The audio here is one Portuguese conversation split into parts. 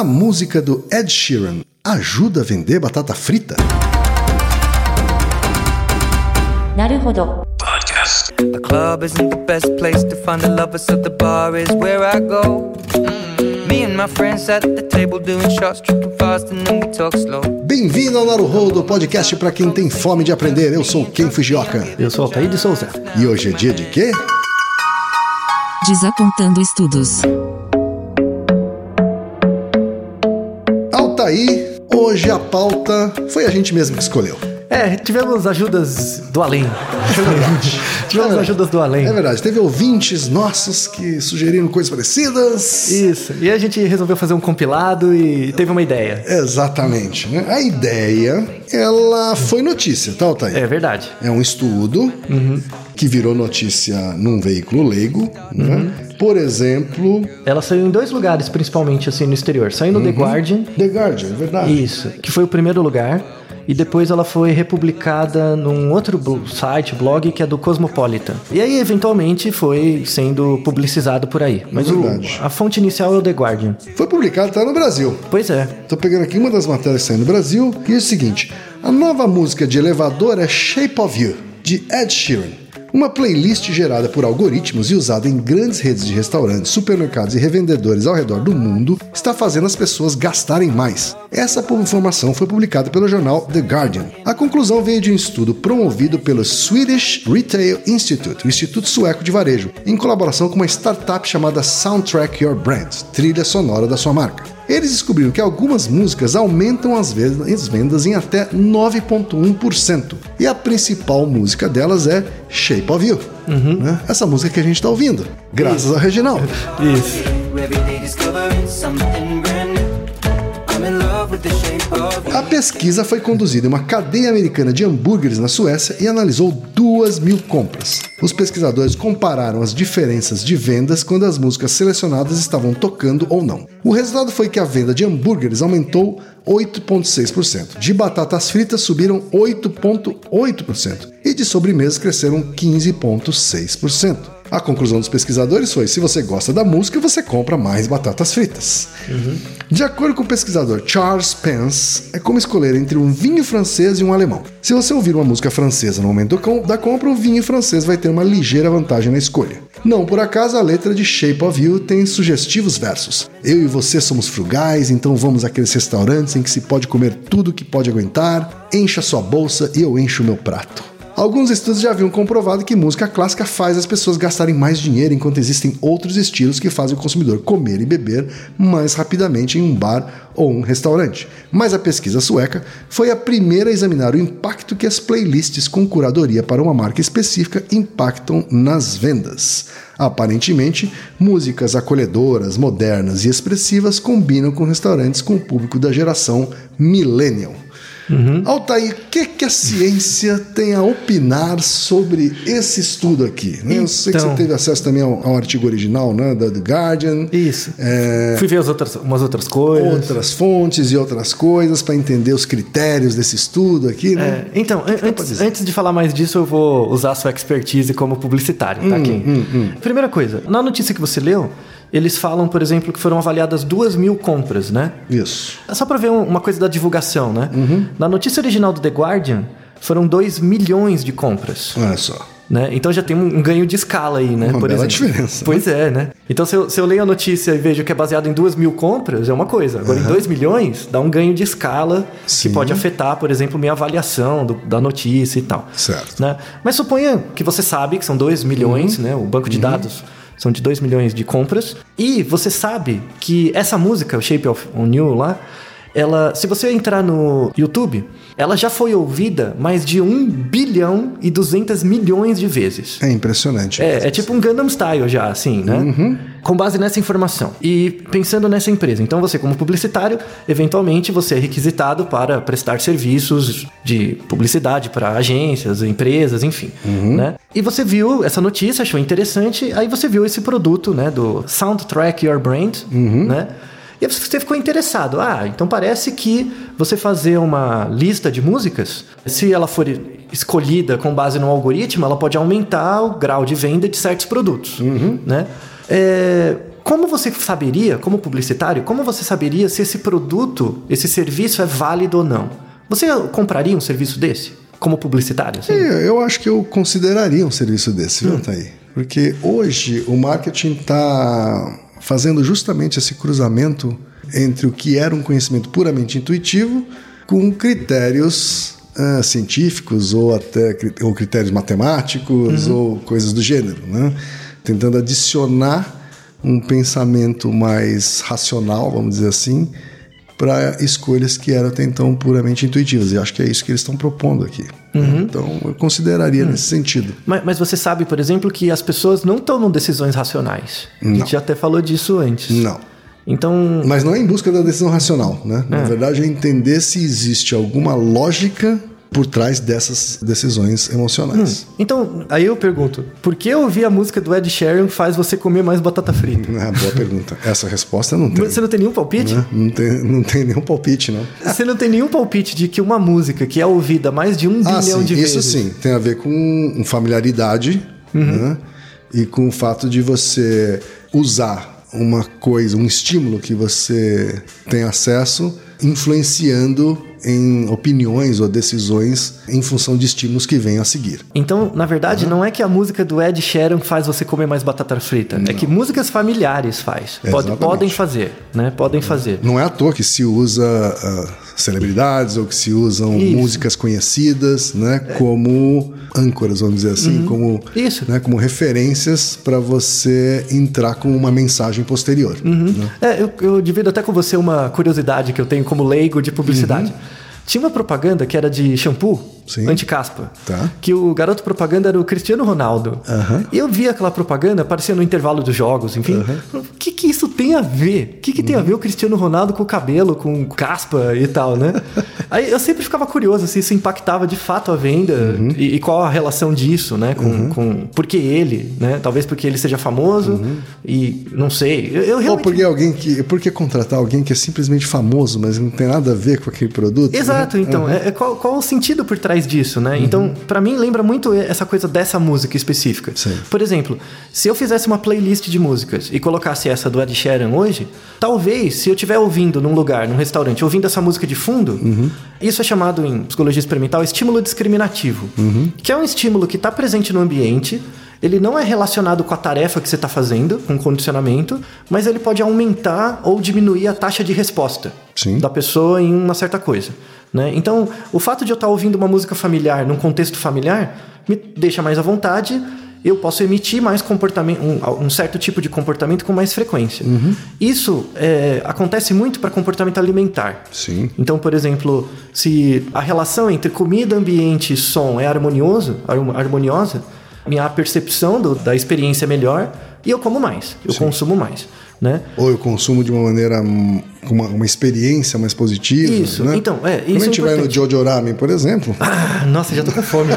a música do Ed Sheeran ajuda a vender batata frita? Podcast. The club isn't the best place to find the lovers, so the bar is where I go. Mm. Me and my friends at the table doing shots, tripping fast and then we talk slow. Bem-vindo ao Naruhodo, podcast para quem tem fome de aprender. Eu sou Ken Fujioka. Eu sou Altair de Souza. E hoje é dia de quê? Desapontando estudos. Altair, hoje a pauta foi a gente mesmo que escolheu. É, tivemos ajudas do além. tivemos ajudas do além. É verdade, teve ouvintes nossos que sugeriram coisas parecidas. Isso. E a gente resolveu fazer um compilado e teve uma ideia. Exatamente. Né? A ideia, ela foi notícia, tá, Altair? É verdade. É um estudo que virou notícia num veículo leigo. Né? Por exemplo, Ela saiu em dois lugares, principalmente assim no exterior. Saiu no The Guardian. The Guardian, é verdade. Isso, que foi o primeiro lugar. E depois ela foi republicada num outro site, blog, que é do Cosmopolitan. E aí, eventualmente, foi sendo publicizado por aí. Mas o- Verdade. a fonte inicial é o The Guardian. Foi publicado, tá no Brasil. Pois é. Tô pegando aqui uma das matérias que saiu no Brasil, que é o seguinte: a nova música de elevador é Shape of You, de Ed Sheeran. Uma playlist gerada por algoritmos e usada em grandes redes de restaurantes, supermercados e revendedores ao redor do mundo está fazendo as pessoas gastarem mais. Essa informação foi publicada pelo jornal The Guardian. A conclusão veio de um estudo promovido pelo Swedish Retail Institute, o Instituto Sueco de Varejo, em colaboração com uma startup chamada Soundtrack Your Brand, trilha sonora da sua marca. Eles descobriram que algumas músicas aumentam as ven- as vendas em até 9,1%. E a principal música delas é Shape of You. né? Essa música que a gente está ouvindo, graças ao Reginaldo. Isso. A pesquisa foi conduzida em uma cadeia americana de hambúrgueres na Suécia e analisou duas mil compras. Os pesquisadores compararam as diferenças de vendas quando as músicas selecionadas estavam tocando ou não. O resultado foi que a venda de hambúrgueres aumentou 8,6%, de batatas fritas subiram 8,8% e de sobremesas cresceram 15,6%. A conclusão dos pesquisadores foi: se você gosta da música, você compra mais batatas fritas. De acordo com o pesquisador Charles Pence, é como escolher entre um vinho francês e um alemão. Se você ouvir uma música francesa no momento da compra, o vinho francês vai ter uma ligeira vantagem na escolha. Não por acaso, a letra de Shape of You tem sugestivos versos. Eu e você somos frugais, então vamos àqueles restaurantes em que se pode comer tudo que pode aguentar. Encha sua bolsa e eu encho o meu prato. Alguns estudos já haviam comprovado que música clássica faz as pessoas gastarem mais dinheiro, enquanto existem outros estilos que fazem o consumidor comer e beber mais rapidamente em um bar ou um restaurante. Mas a pesquisa sueca foi a primeira a examinar o impacto que as playlists com curadoria para uma marca específica impactam nas vendas. Aparentemente, músicas acolhedoras, modernas e expressivas combinam com restaurantes com o público da geração millennial. Altair, o que, que a ciência tem a opinar sobre esse estudo aqui? né? Eu sei que você Então. teve acesso também ao, ao artigo original né, da The Guardian, Isso. É. Fui ver as outras, umas outras coisas. outras fontes e outras coisas para entender os critérios desse estudo aqui. Né? É, então, an- antes, antes de falar mais disso, eu vou usar a sua expertise como publicitário, Hum, tá, Ken? Primeira coisa, na notícia que você leu, eles falam, por exemplo, que foram avaliadas duas mil compras, né? Isso. É só pra ver um- uma coisa da divulgação, né? Uhum. Na notícia original do The Guardian, foram 2 milhões de compras. Olha só. Né? Então já tem um ganho de escala aí, né? Uma por bela exemplo. diferença, Pois é, né? Então se eu, se eu leio a notícia e vejo que é baseado em duas mil compras, é uma coisa. Agora, em 2 milhões, dá um ganho de escala Sim. que pode afetar, por exemplo, minha avaliação do- da notícia e tal. Certo. Né? Mas suponha que você sabe que são 2 milhões, Uhum. né? O banco de dados são de 2 milhões de compras. E você sabe que essa música, Shape of You lá, ela, se você entrar no YouTube, ela já foi ouvida mais de 1 bilhão e 200 milhões de vezes. É impressionante. É, é tipo um Gundam Style já, assim, né? Com base nessa informação. E pensando nessa empresa. Então, você, como publicitário, eventualmente você é requisitado para prestar serviços de publicidade para agências, empresas, enfim. Né? E você viu essa notícia, achou interessante, aí você viu esse produto, né? Do Soundtrack Your Brand, né? E aí você ficou interessado. Ah, então parece que você fazer uma lista de músicas, se ela for escolhida com base no algoritmo, ela pode aumentar o grau de venda de certos produtos, né? É, como você saberia, como publicitário, como você saberia se esse produto, esse serviço é válido ou não? Você compraria um serviço desse? Como publicitário? assim? É, eu acho que eu consideraria um serviço desse, Hum. viu, Thaí? Porque hoje o marketing está fazendo justamente esse cruzamento entre o que era um conhecimento puramente intuitivo com critérios ah, científicos ou até ou critérios matemáticos Uhum. ou coisas do gênero, né? Tentando adicionar um pensamento mais racional, vamos dizer assim, para escolhas que eram até então puramente intuitivas. E acho que é isso que eles estão propondo aqui. Uhum. Então, eu consideraria Hum. nesse sentido. Mas, mas você sabe, por exemplo, que as pessoas não tomam decisões racionais. A Não. gente já até falou disso antes. Não. Então, Mas não é em busca da decisão racional, né? É. Na verdade, é entender se existe alguma lógica por trás dessas decisões emocionais. então, aí eu pergunto, por que ouvir a música do Ed Sheeran faz você comer mais batata frita? Ah, boa pergunta. Essa resposta não tem. Você não tem nenhum palpite? né? Não tem. Não tem nenhum palpite, não. Você não tem nenhum palpite de que uma música que é ouvida mais de um Ah, bilhão sim, de isso vezes. sim. Tem a ver com familiaridade Uhum. né? e com o fato de você usar uma coisa, um estímulo que você tem acesso, influenciando em opiniões ou decisões em função de estímulos que vêm a seguir. Então, na verdade, não é que a música do Ed Sheeran faz você comer mais batata frita. É que músicas familiares faz. Pode- podem fazer, né? Podem fazer. Não é à toa que se usa ah, celebridades ou que se usam Isso. músicas conhecidas, né, como âncoras, vamos dizer assim, como, Isso. né, como referências para você entrar com uma mensagem posterior. né? É, eu, eu divido até com você uma curiosidade que eu tenho como leigo de publicidade. Tinha uma propaganda que era de shampoo Sim. anti-caspa. Tá. Que o garoto propaganda era o Cristiano Ronaldo. E eu vi aquela propaganda, aparecia no intervalo dos jogos, enfim. O que, que isso tem a ver? O que, que tem Uhum. a ver o Cristiano Ronaldo com o cabelo, com caspa e tal, né? Aí eu sempre ficava curioso se isso impactava de fato a venda Uhum. e, e qual a relação disso, né? Com, com por que ele, né? Talvez porque ele seja famoso e não sei. Eu, eu Ou realmente porque alguém que, por que contratar alguém que é simplesmente famoso, mas não tem nada a ver com aquele produto? Exato, né? então, é, é qual, qual o sentido por trás disso, né? Então, pra mim, lembra muito essa coisa dessa música específica. Sim. Por exemplo, se eu fizesse uma playlist de músicas e colocasse essa do Ed Sheeran hoje, talvez, se eu estiver ouvindo num lugar, num restaurante, ouvindo essa música de fundo, isso é chamado em psicologia experimental estímulo discriminativo, que é um estímulo que está presente no ambiente, ele não é relacionado com a tarefa que você está fazendo, com o condicionamento, mas ele pode aumentar ou diminuir a taxa de resposta Sim. da pessoa em uma certa coisa. Né? Então, o fato de eu estar ouvindo uma música familiar num contexto familiar me deixa mais à vontade. Eu posso emitir mais comportamento, um, um certo tipo de comportamento com mais frequência. Isso é, acontece muito para comportamento alimentar. Sim. Então, por exemplo, se a relação entre comida, ambiente e som é harmonioso, har- harmoniosa, minha percepção do- da experiência é melhor e eu como mais, eu consumo mais. Né? Ou eu consumo de uma maneira, hum, com uma, uma experiência mais positiva. Isso, né? então, é, Quando isso a gente é vai no. Jojo Ramen, por exemplo, Ah, nossa, já tô com fome.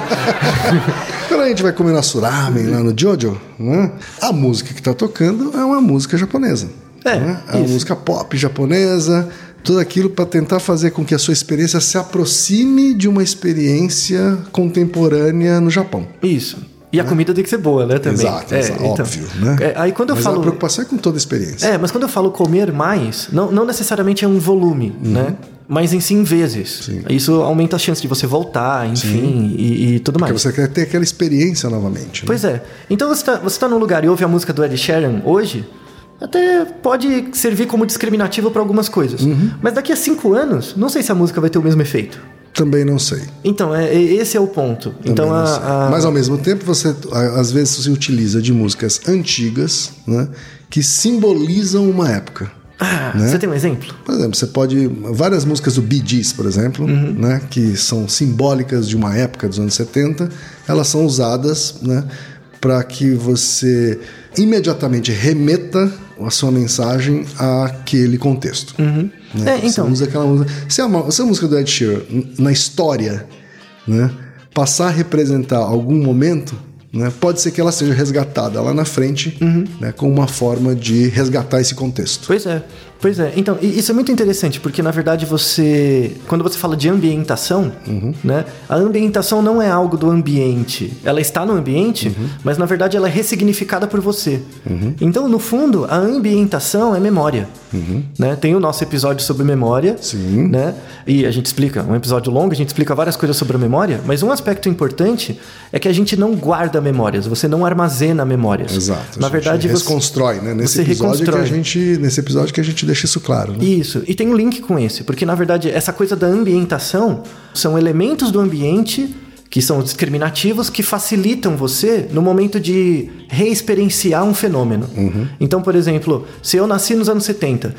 quando a gente vai comer nosso ramen lá no Jojo, né? a música que está tocando é uma música japonesa. É, né? É uma música pop japonesa, tudo aquilo para tentar fazer com que a sua experiência se aproxime de uma experiência contemporânea no Japão. Isso. E a comida tem que ser boa, né, também. Exato, É, exato, então. óbvio, né? É, aí quando eu Mas a falo. preocupação é com toda a experiência. É, mas quando eu falo comer mais, não, não necessariamente é um volume, né? Mas em si em vezes. Uhum. Sim. Isso aumenta a chance de você voltar, enfim, e, e tudo Porque mais. você quer ter aquela experiência novamente. né? Pois é. Então você tá, você tá num lugar e ouve a música do Ed Sheeran hoje, até pode servir como discriminativo para algumas coisas. Uhum. Mas daqui a cinco anos, não sei se a música vai ter o mesmo efeito. Também não sei. Então, é, é- esse é o ponto. Também então, a, a- Mas ao mesmo tempo, você às vezes você utiliza de músicas antigas, né, que simbolizam uma época. Ah, né? Você tem um exemplo? Por exemplo, você pode várias músicas do Bee Gees, por exemplo, Uhum. né, que são simbólicas de uma época dos anos 70, elas são usadas, né, para que você imediatamente remeta a sua mensagem àquele contexto. Né? É, Você então. usa aquela música. Se a, mu- se a música do Ed Sheeran, na história, né, passar a representar algum momento, né, pode ser que ela seja resgatada lá na frente, Uhum. né, como uma forma de resgatar esse contexto. Pois é. Pois é, então, isso é muito interessante, porque na verdade você. Quando você fala de ambientação, né? A ambientação não é algo do ambiente. Ela está no ambiente, mas na verdade ela é ressignificada por você. Então, no fundo, a ambientação é memória. Né? Tem o nosso episódio sobre memória. Sim. Né? E a gente explica, um episódio longo, a gente explica várias coisas sobre a memória, mas um aspecto importante é que a gente não guarda memórias, você não armazena memórias. Exato. Na verdade, você reconstrói, né? Nesse você episódio que a reconstrói. gente, nesse episódio que a gente deixa isso claro, né? Isso, e tem um link com esse, porque na verdade essa coisa da ambientação são elementos do ambiente que são discriminativos que facilitam você no momento de reexperienciar um fenômeno. Então, por exemplo, se eu nasci nos anos 70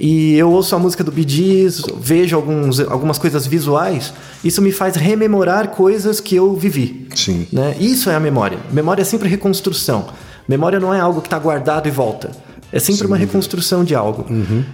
e eu ouço a música do Bee Gees, vejo alguns, algumas coisas visuais, isso me faz rememorar coisas que eu vivi. Sim. Né? Isso é a memória. Memória é sempre reconstrução. Memória não é algo que está guardado e volta. É sempre uma reconstrução de algo.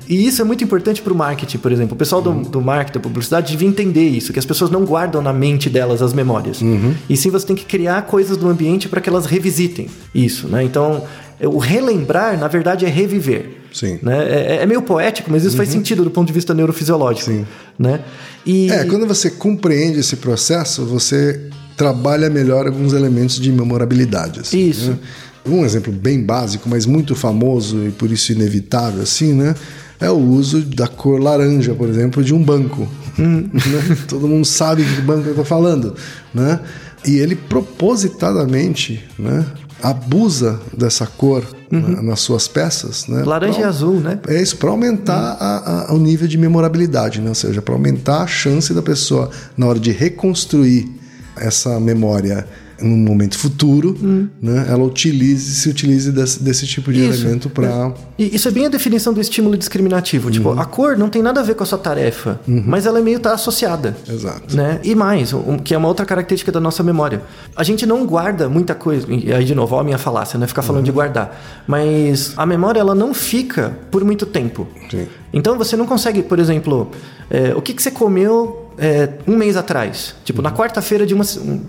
E isso é muito importante para o marketing, por exemplo. O pessoal do, do marketing, da publicidade, devia entender isso, que as pessoas não guardam na mente delas as memórias. E sim você tem que criar coisas do ambiente para que elas revisitem isso. Né? Então, o relembrar, na verdade, é reviver. Sim. Né? É, é meio poético, mas isso faz sentido do ponto de vista neurofisiológico. Sim. Né? E, É, quando você compreende esse processo, você trabalha melhor alguns elementos de memorabilidade. assim, Isso. né? Um exemplo bem básico, mas muito famoso e por isso inevitável, assim, né? É o uso da cor laranja, por exemplo, de um banco. Hum. né? Todo mundo sabe de que banco eu estou falando, né? E ele propositadamente, né? Abusa dessa cor na- nas suas peças, né? Uhum. Laranja pra- e azul, né? é isso, para aumentar a- a- o nível de memorabilidade, né? ou seja, para aumentar a chance da pessoa, na hora de reconstruir essa memória num momento futuro, né? ela utilize, se utilize desse, desse tipo de Hum. Isso. elemento para. Isso é bem a definição do estímulo discriminativo. Tipo, Uhum. a cor não tem nada a ver com a sua tarefa, mas ela é meio tá associada. Exato. Né? E mais, um- que é uma outra característica da nossa memória. A gente não guarda muita coisa. E aí, de novo, ó a minha falácia, né? Ficar falando Uhum. de guardar. Mas a memória, ela não fica por muito tempo. Sim. Então você não consegue, por exemplo, é, o que, que você comeu é, um mês atrás? Tipo, Uhum. na quarta-feira de uma.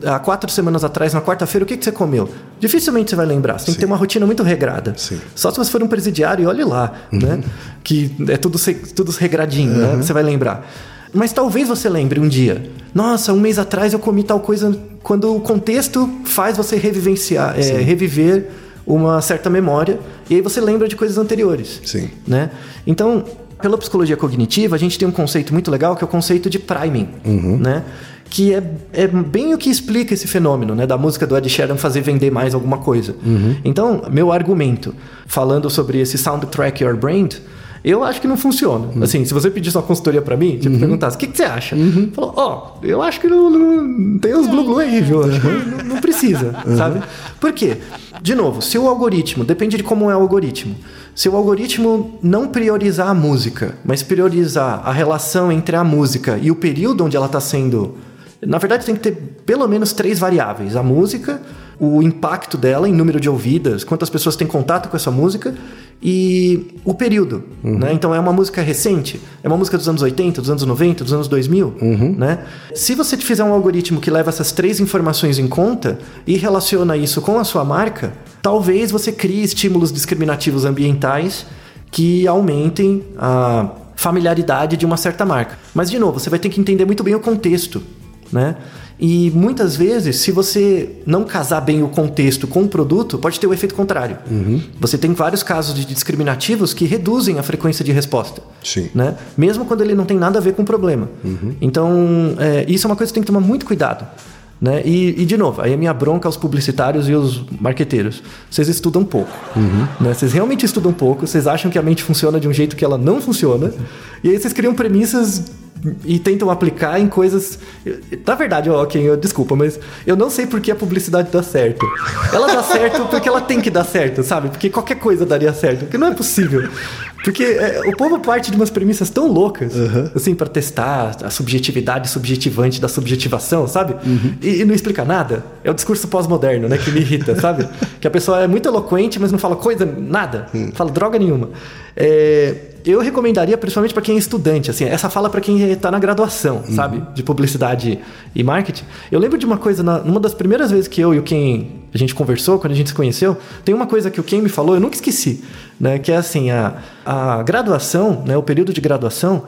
Há quatro semanas atrás, na quarta-feira, o que, que você comeu? Dificilmente você vai lembrar. Você tem que ter uma rotina muito regrada. Sim. Só se você for um presidiário e olhe lá, né? Que é tudo, tudo regradinho, né? Você vai lembrar. Mas talvez você lembre um dia. Nossa, um mês atrás eu comi tal coisa. Quando o contexto faz você revivenciar, é, reviver uma certa memória. E aí você lembra de coisas anteriores Sim. né? Então, pela psicologia cognitiva, a gente tem um conceito muito legal que é o conceito de priming, né? Que é, é bem o que explica esse fenômeno, né? Da música do Ed Sheeran fazer vender mais alguma coisa. Então, meu argumento, falando sobre esse soundtrack Your Brain, eu acho que não funciona. Assim, se você pedisse uma consultoria pra mim, tipo, perguntasse, o que, que você acha? Falou, ó, eu acho que não, não- tem uns glu-glu aí, viu? Que não, não precisa, sabe? Por quê? De novo, se o algoritmo, depende de como é o algoritmo. Se o algoritmo não priorizar a música, mas priorizar a relação entre a música e o período onde ela está sendo. Na verdade, tem que ter pelo menos três variáveis: a música, o impacto dela em número de ouvidas, quantas pessoas têm contato com essa música e o período. Né? Então, é uma música recente, é uma música dos anos 80, dos anos 90, dos anos 2000. Né? Se você fizer um algoritmo que leva essas três informações em conta e relaciona isso com a sua marca, talvez você crie estímulos discriminativos ambientais que aumentem a familiaridade de uma certa marca. Mas, de novo, você vai ter que entender muito bem o contexto, né? E muitas vezes, se você não casar bem o contexto com o produto, pode ter o efeito contrário. Você tem vários casos de discriminativos que reduzem a frequência de resposta. Sim. Né? Mesmo quando ele não tem nada a ver com o problema. Então, é, isso é uma coisa que tem que tomar muito cuidado. Né? E, e, de novo, aí a minha bronca aos publicitários e aos marqueteiros. Vocês estudam pouco. Né? Vocês realmente estudam pouco, vocês acham que a mente funciona de um jeito que ela não funciona. E aí vocês criam premissas e tentam aplicar em coisas. Na verdade, ok, eu, desculpa, mas eu não sei por que a publicidade dá certo. Ela dá certo porque ela tem que dar certo, sabe? Porque qualquer coisa daria certo, porque não é possível. Porque é, o povo parte de umas premissas tão loucas, assim, para testar a subjetividade subjetivante da subjetivação, sabe? E, e não explica nada. É o discurso pós-moderno, né, que me irrita, sabe? Que a pessoa é muito eloquente, mas não fala coisa, nada. Fala droga nenhuma. É, eu recomendaria, principalmente para quem é estudante, assim, essa fala para quem está na graduação, sabe? De publicidade e marketing. Eu lembro de uma coisa, na, numa das primeiras vezes que eu e o Ken a gente conversou, quando a gente se conheceu, tem uma coisa que o Ken me falou, eu nunca esqueci. Né? Que é assim, a, a graduação, né? O período de graduação,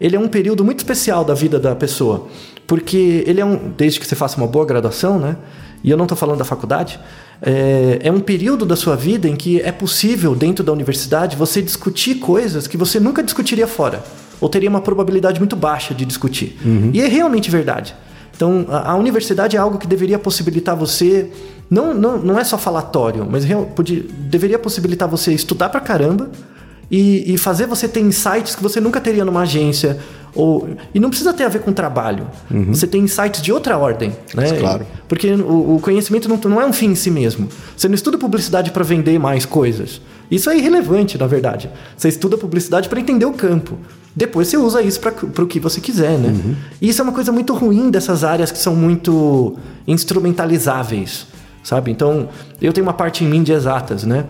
ele é um período muito especial da vida da pessoa. Porque ele é um... Desde que você faça uma boa graduação, né? E eu não estou falando da faculdade. É, é um período da sua vida em que é possível, dentro da universidade, você discutir coisas que você nunca discutiria fora. Ou teria uma probabilidade muito baixa de discutir. E é realmente verdade. Então, a, a universidade é algo que deveria possibilitar você. Não, não, não é só falatório, mas real- podia- deveria possibilitar você estudar pra caramba e, e fazer você ter insights que você nunca teria numa agência. Ou, e não precisa ter a ver com trabalho. Você tem insights de outra ordem. Né? Claro. Porque o, o conhecimento não, não é um fim em si mesmo. Você não estuda publicidade para vender mais coisas. Isso é irrelevante, na verdade. Você estuda publicidade para entender o campo. Depois você usa isso para o que você quiser, né? E isso é uma coisa muito ruim dessas áreas que são muito instrumentalizáveis, sabe? Então, eu tenho uma parte em mim de exatas, né?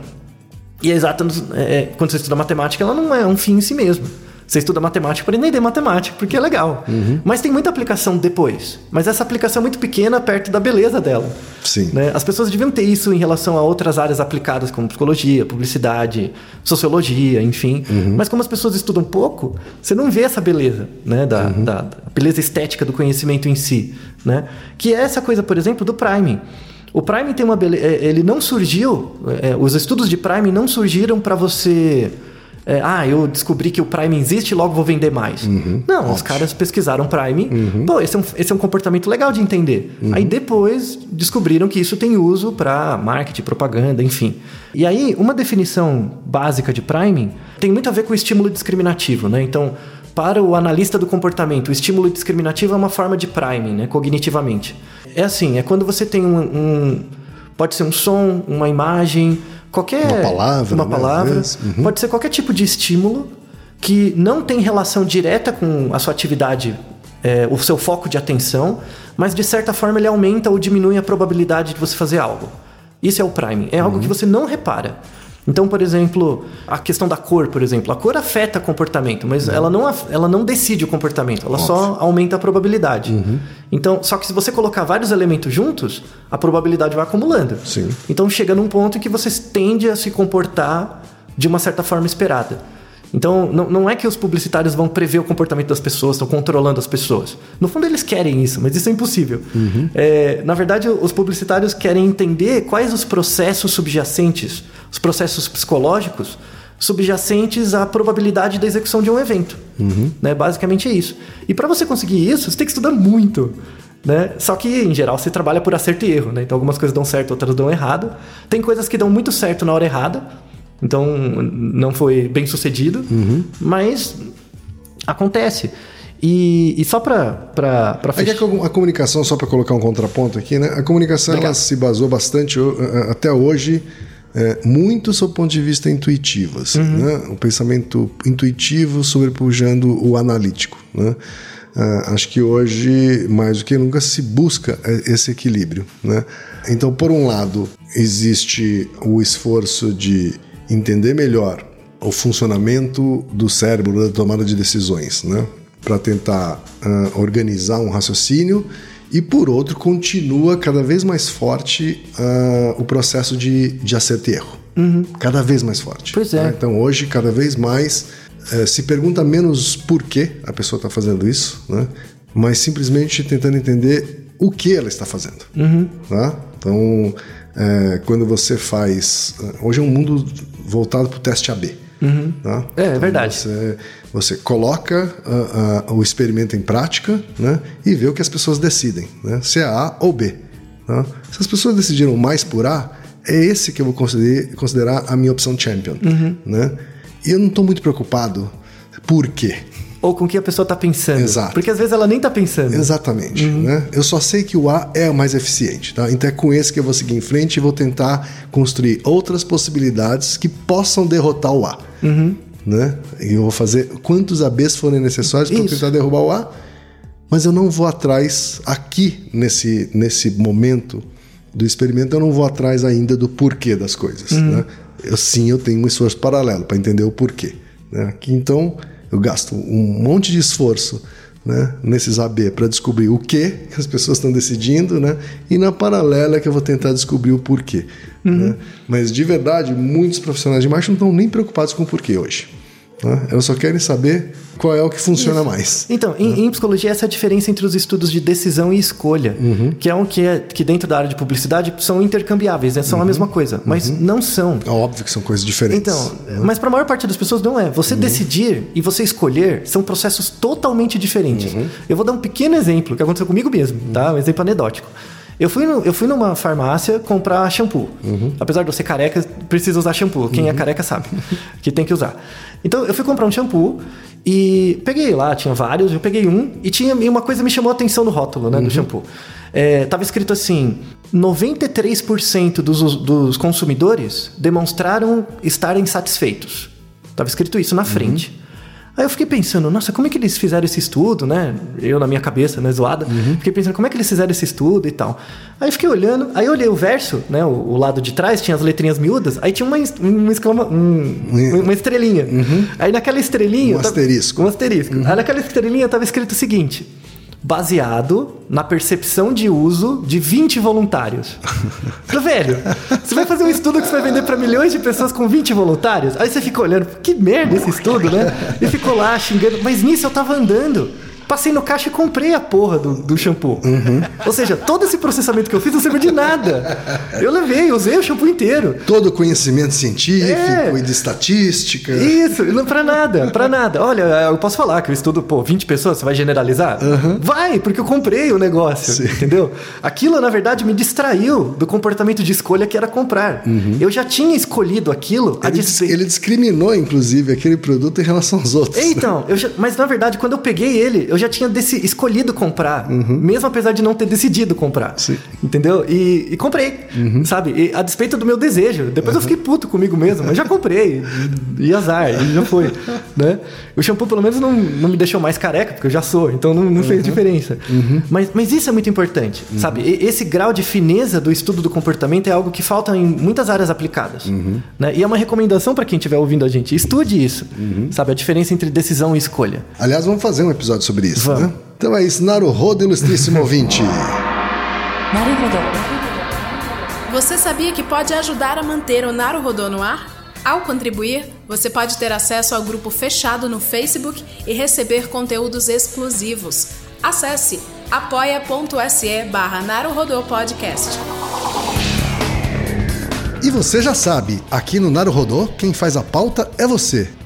E a exata, é, é, quando você estuda matemática, ela não é um fim em si mesmo. Você estuda matemática para entender matemática, porque é legal. Mas tem muita aplicação depois. Mas essa aplicação é muito pequena perto da beleza dela. Sim. né? As pessoas deviam ter isso em relação a outras áreas aplicadas, como psicologia, publicidade, sociologia, enfim. Mas como as pessoas estudam pouco, você não vê essa beleza, né? Da, da- da beleza estética do conhecimento em si, né? Que é essa coisa, por exemplo, do priming. O priming tem uma beleza... Ele não surgiu... é, os estudos de priming não surgiram para você... é, ah, eu descobri que o priming existe, logo vou vender mais. Não, os caras pesquisaram priming. Pô, esse é, um, esse é um comportamento legal de entender. Aí depois descobriram que isso tem uso para marketing, propaganda, enfim. E aí, uma definição básica de priming tem muito a ver com o estímulo discriminativo, né? Então, para o analista do comportamento, o estímulo discriminativo é uma forma de priming, né? Cognitivamente. É assim, é quando você tem um- um Pode ser um som, uma imagem, qualquer. Uma palavra, Uma né, palavra. Uhum. Pode ser qualquer tipo de estímulo que não tem relação direta com a sua atividade, é, o seu foco de atenção, mas de certa forma ele aumenta ou diminui a probabilidade de você fazer algo. Isso é o priming. É Uhum. algo que você não repara. Então, por exemplo, a questão da cor, por exemplo. A cor afeta o comportamento, mas Uhum. ela, não, ela não decide o comportamento, ela só aumenta a probabilidade. Uhum. Então, só que se você colocar vários elementos juntos, a probabilidade vai acumulando. Sim. Então chega num ponto em que você tende a se comportar de uma certa forma esperada. Então, não, não é que os publicitários vão prever o comportamento das pessoas, estão controlando as pessoas. No fundo, eles querem isso, mas isso é impossível. É, na verdade, os publicitários querem entender quais os processos subjacentes, os processos psicológicos subjacentes à probabilidade da execução de um evento. Né? Basicamente é isso. E para você conseguir isso, você tem que estudar muito. Né? Só que, em geral, você trabalha por acerto e erro. Né? Então, algumas coisas dão certo, outras dão errado. Tem coisas que dão muito certo na hora errada. Então, não foi bem sucedido. Mas acontece. E, e só para É fechar. a, a comunicação, só para colocar um contraponto aqui, né? A comunicação ela se basou bastante a- a- até hoje é, muito sob o ponto de vista intuitivo, assim, né? O pensamento intuitivo sobrepujando o analítico, né? Ah, acho que hoje mais do que nunca se busca é, esse equilíbrio, né? Então, por um lado, existe o esforço de entender melhor o funcionamento do cérebro da tomada de decisões, né? Para tentar ah, organizar um raciocínio e por outro continua cada vez mais forte ah, o processo de, de acerto e erro, cada vez mais forte. Pois é. né? Então hoje cada vez mais eh, se pergunta menos por que a pessoa está fazendo isso, né? Mas simplesmente tentando entender o que ela está fazendo, tá? Então eh, quando você faz hoje é um mundo voltado para o teste AB. Tá? É, é Então, verdade. Você, você coloca ah, ah, o experimento em prática né, e vê o que as pessoas decidem, né, se é A ou B. tá? Se as pessoas decidiram mais por A, é esse que eu vou considerar, a minha opção champion. Uhum. Né? E eu não estou muito preocupado por quê. Ou com o que a pessoa tá pensando. Exato. Porque às vezes ela nem tá pensando. Exatamente. Né? Eu só sei que o A é o mais eficiente. Tá? Então é com esse que eu vou seguir em frente e vou tentar construir outras possibilidades que possam derrotar o A. Né? E eu vou fazer quantos ABs forem necessários para tentar derrubar o A, mas eu não vou atrás aqui nesse, nesse momento do experimento, eu não vou atrás ainda do porquê das coisas. Né? Eu sim, eu tenho um esforço paralelo para entender o porquê. Né? Aqui, então, eu gasto um monte de esforço né, nesses AB para descobrir o que que as pessoas estão decidindo, né? E na paralela que eu vou tentar descobrir o porquê. Né? Mas de verdade, muitos profissionais de marketing não estão nem preocupados com o porquê hoje. Né? Elas só querem saber qual é o que funciona mais. Então, em, em psicologia, essa é a diferença entre os estudos de decisão e escolha, que é um que, é, que dentro da área de publicidade são intercambiáveis, né? são a mesma coisa, mas não são. É óbvio que são coisas diferentes. Então, mas para a maior parte das pessoas não é. Você decidir e você escolher são processos totalmente diferentes. Eu vou dar um pequeno exemplo que aconteceu comigo mesmo, tá? Um exemplo anedótico. Eu fui, no- eu fui numa farmácia comprar shampoo. Apesar de eu ser careca, precisa usar shampoo. Quem é careca sabe que tem que usar. Então, eu fui comprar um shampoo e peguei lá, tinha vários, eu peguei um e tinha e uma coisa me chamou a atenção no rótulo, né, do shampoo. É, tava escrito assim: 93% dos, dos consumidores demonstraram estarem satisfeitos. Tava escrito isso na frente. Aí eu fiquei pensando, nossa, como é que eles fizeram esse estudo, né? Eu na minha cabeça, né, zoada. Fiquei pensando, como é que eles fizeram esse estudo e tal. Aí eu fiquei olhando, aí eu olhei o verso, né? O, o lado de trás tinha as letrinhas miúdas, aí tinha uma, uma, exclama, um- uma estrelinha. Aí naquela estrelinha. Um tava- asterisco. Um asterisco. Aí naquela estrelinha tava escrito o seguinte. Baseado na percepção de uso de 20 voluntários. Falei, velho, você vai fazer um estudo que você vai vender para milhões de pessoas com 20 voluntários? Aí você fica olhando, que merda esse estudo, né? E ficou lá xingando. Mas nisso eu tava andando. Passei no caixa e comprei a porra do, do shampoo. Ou seja, todo esse processamento que eu fiz não serviu de nada. Eu levei, usei o shampoo inteiro. Todo o conhecimento científico É. e de estatística. Isso, não pra nada, pra nada. Olha, eu posso falar que eu estudo, pô, 20 pessoas, você vai generalizar? Vai, porque eu comprei o negócio, Sim. entendeu? Aquilo, na verdade, me distraiu do comportamento de escolha que era comprar. Eu já tinha escolhido aquilo Ele, dis- ele discriminou, inclusive, aquele produto em relação aos outros. Então, eu já- mas na verdade, quando eu peguei ele, eu já tinha deci- escolhido comprar, mesmo apesar de não ter decidido comprar. Sim. Entendeu? E, e comprei, sabe? E a despeito do meu desejo. Depois eu fiquei puto comigo mesmo, mas já comprei. E, e azar, e já foi. Né? O shampoo, pelo menos, não, não me deixou mais careca, porque eu já sou, então não, não fez diferença. Mas, mas isso é muito importante, sabe? E- esse grau de fineza do estudo do comportamento é algo que falta em muitas áreas aplicadas. Né? E é uma recomendação para quem estiver ouvindo a gente: estude isso, sabe? A diferença entre decisão e escolha. Aliás, vamos fazer um episódio sobre sobre isso, né? Vamos. né? Então é isso, Naruhodo, ilustríssimo ouvinte. Naruhodo. Você sabia que pode ajudar a manter o Naruhodo no ar? Ao contribuir, você pode ter acesso ao grupo fechado no Facebook e receber conteúdos exclusivos. Acesse apoia.se barra Podcast. E você já sabe, aqui no Naruhodô, quem faz a pauta é você.